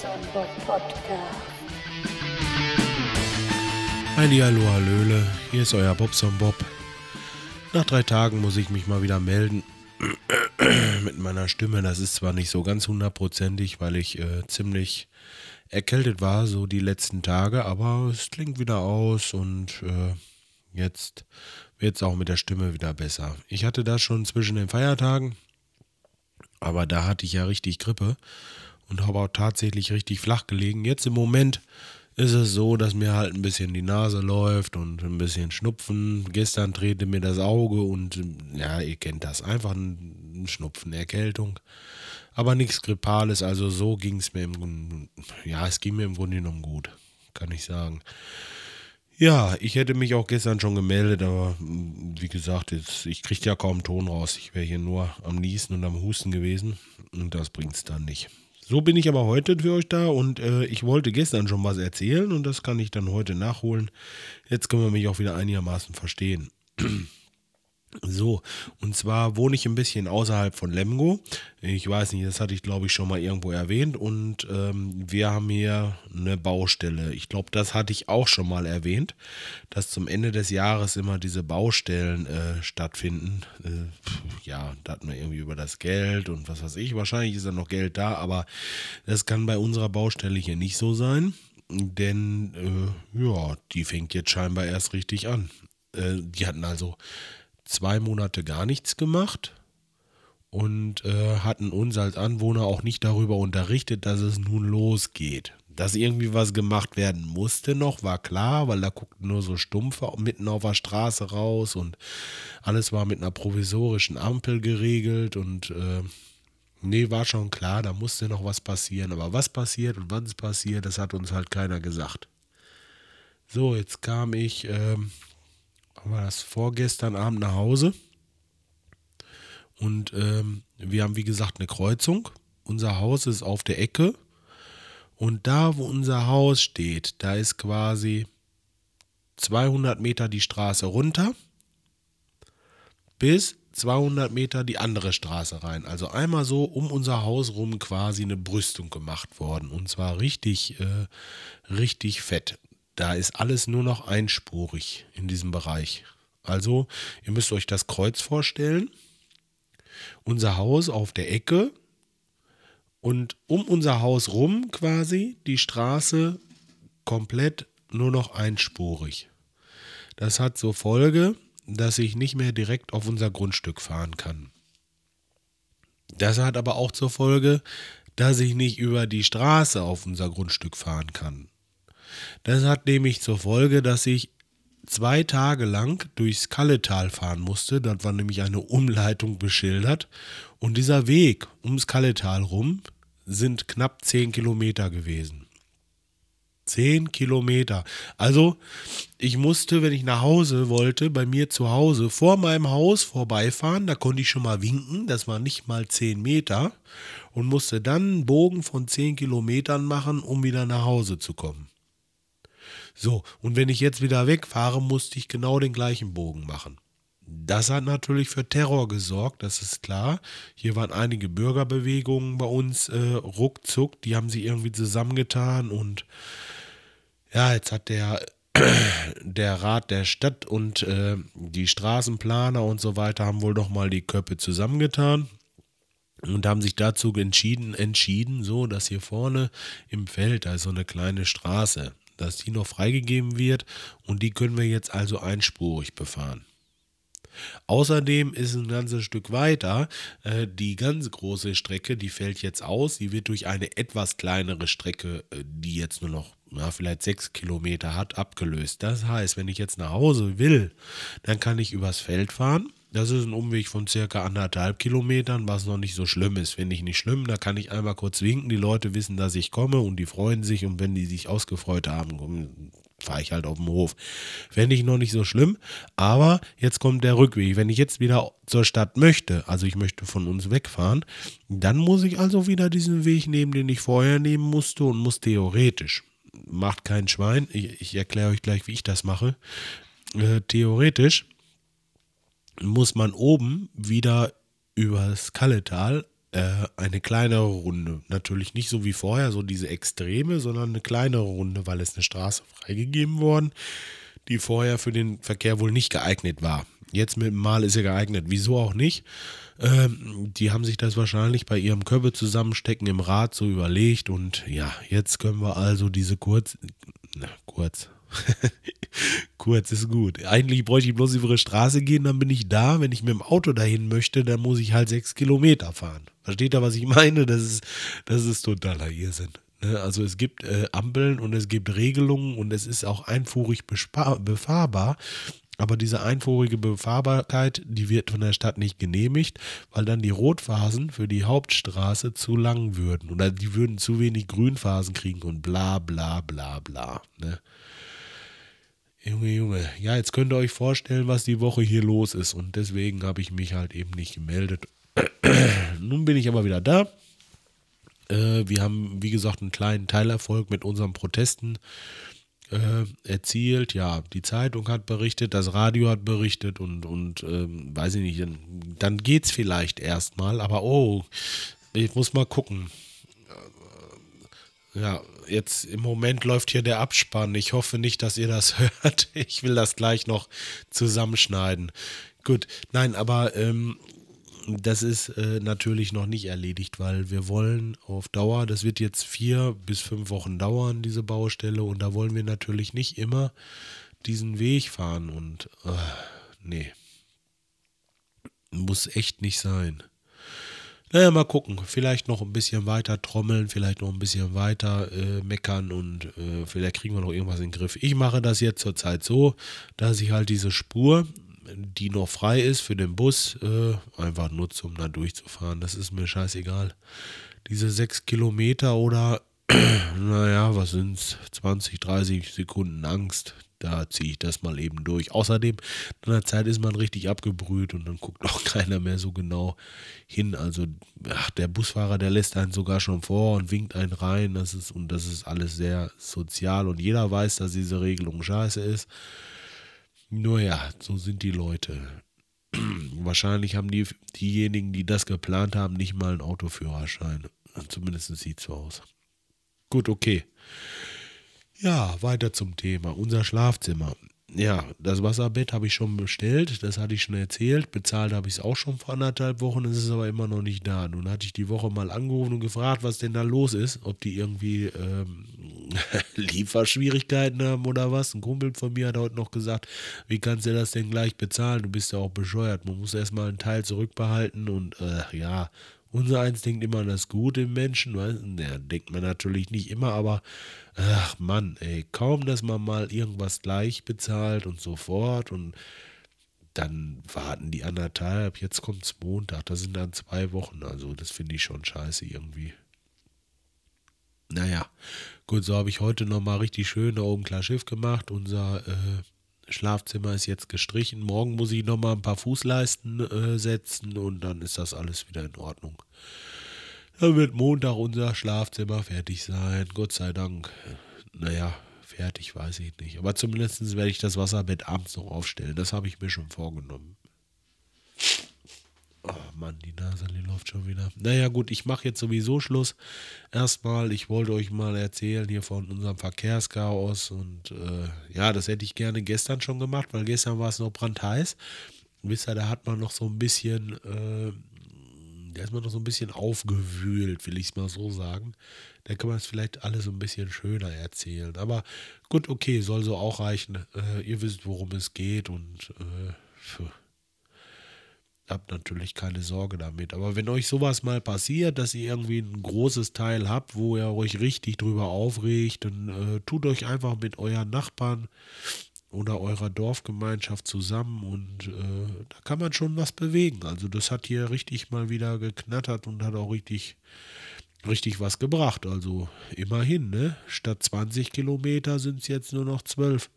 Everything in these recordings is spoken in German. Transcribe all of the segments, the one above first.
Bob Podcast. Heidi, hallo, hallöle, hier ist euer Bobson Bob. Nach drei Tagen muss ich mich mal wieder melden mit meiner Stimme. Das ist zwar nicht so ganz hundertprozentig, weil ich äh, ziemlich erkältet war, so die letzten Tage, aber es klingt wieder aus und äh, jetzt wird es auch mit der Stimme wieder besser. Ich hatte das schon zwischen den Feiertagen, aber da hatte ich ja richtig Grippe und habe auch tatsächlich richtig flach gelegen. Jetzt im Moment ist es so, dass mir halt ein bisschen die Nase läuft und ein bisschen Schnupfen. Gestern drehte mir das Auge und ja, ihr kennt das. Einfach ein Schnupfen, Erkältung. Aber nichts Grippales, also so ging es mir im Grunde, ja, es ging mir im Grunde genommen gut, kann ich sagen. Ja, ich hätte mich auch gestern schon gemeldet, aber wie gesagt, jetzt, ich kriege ja kaum Ton raus. Ich wäre hier nur am Niesen und am Husten gewesen und das bringt es dann nicht. So bin ich aber heute für euch da und äh, ich wollte gestern schon was erzählen und das kann ich dann heute nachholen. Jetzt können wir mich auch wieder einigermaßen verstehen. So, und zwar wohne ich ein bisschen außerhalb von Lemgo. Ich weiß nicht, das hatte ich glaube ich schon mal irgendwo erwähnt. Und ähm, wir haben hier eine Baustelle. Ich glaube, das hatte ich auch schon mal erwähnt, dass zum Ende des Jahres immer diese Baustellen äh, stattfinden. Äh, ja, da hatten wir irgendwie über das Geld und was weiß ich. Wahrscheinlich ist da noch Geld da, aber das kann bei unserer Baustelle hier nicht so sein. Denn, äh, ja, die fängt jetzt scheinbar erst richtig an. Äh, die hatten also zwei Monate gar nichts gemacht und äh, hatten uns als Anwohner auch nicht darüber unterrichtet, dass es nun losgeht. Dass irgendwie was gemacht werden musste noch, war klar, weil da guckten nur so Stumpfe mitten auf der Straße raus und alles war mit einer provisorischen Ampel geregelt und äh, nee, war schon klar, da musste noch was passieren. Aber was passiert und wann es passiert, das hat uns halt keiner gesagt. So, jetzt kam ich ähm, war das vorgestern Abend nach Hause. Und ähm, wir haben, wie gesagt, eine Kreuzung. Unser Haus ist auf der Ecke. Und da, wo unser Haus steht, da ist quasi 200 Meter die Straße runter bis 200 Meter die andere Straße rein. Also einmal so um unser Haus rum quasi eine Brüstung gemacht worden. Und zwar richtig, äh, richtig fett. Da ist alles nur noch einspurig in diesem Bereich. Also, ihr müsst euch das Kreuz vorstellen. Unser Haus auf der Ecke und um unser Haus rum quasi die Straße komplett nur noch einspurig. Das hat zur Folge, dass ich nicht mehr direkt auf unser Grundstück fahren kann. Das hat aber auch zur Folge, dass ich nicht über die Straße auf unser Grundstück fahren kann. Das hat nämlich zur Folge, dass ich zwei Tage lang durchs Kalletal fahren musste. Dort war nämlich eine Umleitung beschildert. Und dieser Weg ums Kalletal rum sind knapp zehn Kilometer gewesen. Zehn Kilometer. Also, ich musste, wenn ich nach Hause wollte, bei mir zu Hause vor meinem Haus vorbeifahren. Da konnte ich schon mal winken. Das war nicht mal zehn Meter. Und musste dann einen Bogen von zehn Kilometern machen, um wieder nach Hause zu kommen. So, und wenn ich jetzt wieder wegfahre, musste ich genau den gleichen Bogen machen. Das hat natürlich für Terror gesorgt, das ist klar. Hier waren einige Bürgerbewegungen bei uns äh, ruckzuck, die haben sich irgendwie zusammengetan und ja, jetzt hat der, der Rat der Stadt und äh, die Straßenplaner und so weiter haben wohl doch mal die Köpfe zusammengetan und haben sich dazu entschieden, entschieden, so dass hier vorne im Feld, da ist so eine kleine Straße, dass die noch freigegeben wird und die können wir jetzt also einspurig befahren. Außerdem ist ein ganzes Stück weiter äh, die ganz große Strecke, die fällt jetzt aus. Die wird durch eine etwas kleinere Strecke, äh, die jetzt nur noch ja, vielleicht sechs Kilometer hat, abgelöst. Das heißt, wenn ich jetzt nach Hause will, dann kann ich übers Feld fahren. Das ist ein Umweg von circa anderthalb Kilometern, was noch nicht so schlimm ist. Finde ich nicht schlimm. Da kann ich einmal kurz winken. Die Leute wissen, dass ich komme und die freuen sich. Und wenn die sich ausgefreut haben, fahre ich halt auf dem Hof. Fände ich noch nicht so schlimm. Aber jetzt kommt der Rückweg. Wenn ich jetzt wieder zur Stadt möchte, also ich möchte von uns wegfahren, dann muss ich also wieder diesen Weg nehmen, den ich vorher nehmen musste und muss theoretisch macht kein Schwein. Ich, ich erkläre euch gleich, wie ich das mache. Äh, theoretisch muss man oben wieder übers Kalletal äh, eine kleinere Runde. Natürlich nicht so wie vorher, so diese Extreme, sondern eine kleinere Runde, weil es eine Straße freigegeben worden, die vorher für den Verkehr wohl nicht geeignet war. Jetzt mit dem Mal ist er geeignet. Wieso auch nicht? Ähm, die haben sich das wahrscheinlich bei ihrem Körper zusammenstecken im Rad so überlegt und ja, jetzt können wir also diese kurz, na, kurz, Kurz ist gut. Eigentlich bräuchte ich bloß über die Straße gehen, dann bin ich da. Wenn ich mit dem Auto dahin möchte, dann muss ich halt sechs Kilometer fahren. Versteht ihr, was ich meine? Das ist, das ist totaler Irrsinn. Ne? Also es gibt äh, Ampeln und es gibt Regelungen und es ist auch einfuhrig befahrbar. Aber diese einfuhrige Befahrbarkeit, die wird von der Stadt nicht genehmigt, weil dann die Rotphasen für die Hauptstraße zu lang würden. Oder die würden zu wenig Grünphasen kriegen und bla bla bla bla. Ne? Junge, Junge, ja, jetzt könnt ihr euch vorstellen, was die Woche hier los ist. Und deswegen habe ich mich halt eben nicht gemeldet. Nun bin ich aber wieder da. Äh, wir haben, wie gesagt, einen kleinen Teilerfolg mit unseren Protesten äh, erzielt. Ja, die Zeitung hat berichtet, das Radio hat berichtet und, und ähm, weiß ich nicht, dann, dann es vielleicht erstmal. Aber oh, ich muss mal gucken. Ja, jetzt im Moment läuft hier der Abspann. Ich hoffe nicht, dass ihr das hört. Ich will das gleich noch zusammenschneiden. Gut, nein, aber ähm, das ist äh, natürlich noch nicht erledigt, weil wir wollen auf Dauer, das wird jetzt vier bis fünf Wochen dauern, diese Baustelle, und da wollen wir natürlich nicht immer diesen Weg fahren und äh, nee, muss echt nicht sein. Naja, mal gucken. Vielleicht noch ein bisschen weiter trommeln, vielleicht noch ein bisschen weiter äh, meckern und äh, vielleicht kriegen wir noch irgendwas in den Griff. Ich mache das jetzt zurzeit so, dass ich halt diese Spur, die noch frei ist für den Bus, äh, einfach nutze, um da durchzufahren. Das ist mir scheißegal. Diese sechs Kilometer oder, naja, was sind's? 20, 30 Sekunden Angst, da ziehe ich das mal eben durch. Außerdem, in der Zeit ist man richtig abgebrüht und dann guckt auch keiner mehr so genau hin. Also, ach, der Busfahrer, der lässt einen sogar schon vor und winkt einen rein. Das ist, und das ist alles sehr sozial und jeder weiß, dass diese Regelung scheiße ist. Nur ja, so sind die Leute. Wahrscheinlich haben die, diejenigen, die das geplant haben, nicht mal einen Autoführerschein. Zumindest sieht es so aus. Gut, okay. Ja, weiter zum Thema. Unser Schlafzimmer. Ja, das Wasserbett habe ich schon bestellt, das hatte ich schon erzählt. Bezahlt habe ich es auch schon vor anderthalb Wochen, es ist aber immer noch nicht da. Nun hatte ich die Woche mal angerufen und gefragt, was denn da los ist, ob die irgendwie ähm, Lieferschwierigkeiten haben oder was. Ein Kumpel von mir hat heute noch gesagt, wie kannst du das denn gleich bezahlen? Du bist ja auch bescheuert. Man muss erstmal einen Teil zurückbehalten und äh, ja, unser eins denkt immer an das Gute im Menschen, weißt? Ja, denkt man natürlich nicht immer, aber ach Mann, ey, kaum, dass man mal irgendwas gleich bezahlt und so fort und dann warten die anderthalb, jetzt kommt es Montag, das sind dann zwei Wochen, also das finde ich schon scheiße irgendwie. Naja, gut, so habe ich heute nochmal richtig schön da oben klar Schiff gemacht, unser äh, Schlafzimmer ist jetzt gestrichen. Morgen muss ich nochmal ein paar Fußleisten äh, setzen und dann ist das alles wieder in Ordnung. Dann wird Montag unser Schlafzimmer fertig sein. Gott sei Dank. Naja, fertig weiß ich nicht. Aber zumindest werde ich das Wasserbett abends noch aufstellen. Das habe ich mir schon vorgenommen. Mann, die Nase, die läuft schon wieder. Naja, gut, ich mache jetzt sowieso Schluss. Erstmal, ich wollte euch mal erzählen hier von unserem Verkehrschaos. Und äh, ja, das hätte ich gerne gestern schon gemacht, weil gestern war es noch brandheiß. Wisst ihr, da hat man noch so ein bisschen, äh, da ist man noch so ein bisschen aufgewühlt, will ich es mal so sagen. Da kann man es vielleicht alles so ein bisschen schöner erzählen. Aber gut, okay, soll so auch reichen. Äh, ihr wisst, worum es geht und äh, habt natürlich keine Sorge damit. Aber wenn euch sowas mal passiert, dass ihr irgendwie ein großes Teil habt, wo ihr euch richtig drüber aufregt, dann äh, tut euch einfach mit euren Nachbarn oder eurer Dorfgemeinschaft zusammen und äh, da kann man schon was bewegen. Also das hat hier richtig mal wieder geknattert und hat auch richtig, richtig was gebracht. Also immerhin, ne? Statt 20 Kilometer sind es jetzt nur noch 12.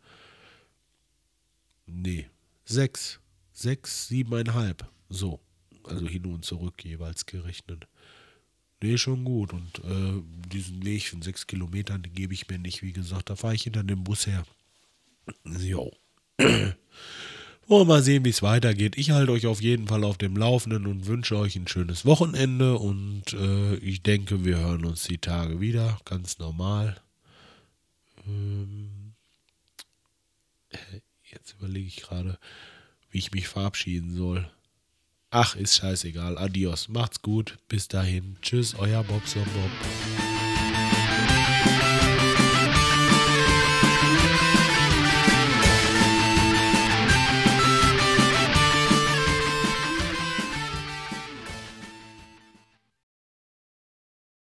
Nee, 6. 6, 7,5. So, also hin und zurück jeweils gerechnet. Nee, schon gut. Und äh, diesen Weg von sechs Kilometern, den gebe ich mir nicht. Wie gesagt, da fahre ich hinter dem Bus her. Jo. Wollen wir mal sehen, wie es weitergeht. Ich halte euch auf jeden Fall auf dem Laufenden und wünsche euch ein schönes Wochenende. Und äh, ich denke, wir hören uns die Tage wieder. Ganz normal. Ähm, jetzt überlege ich gerade, wie ich mich verabschieden soll. Ach, ist scheißegal. Adios. Macht's gut. Bis dahin. Tschüss, euer Bobson Bob.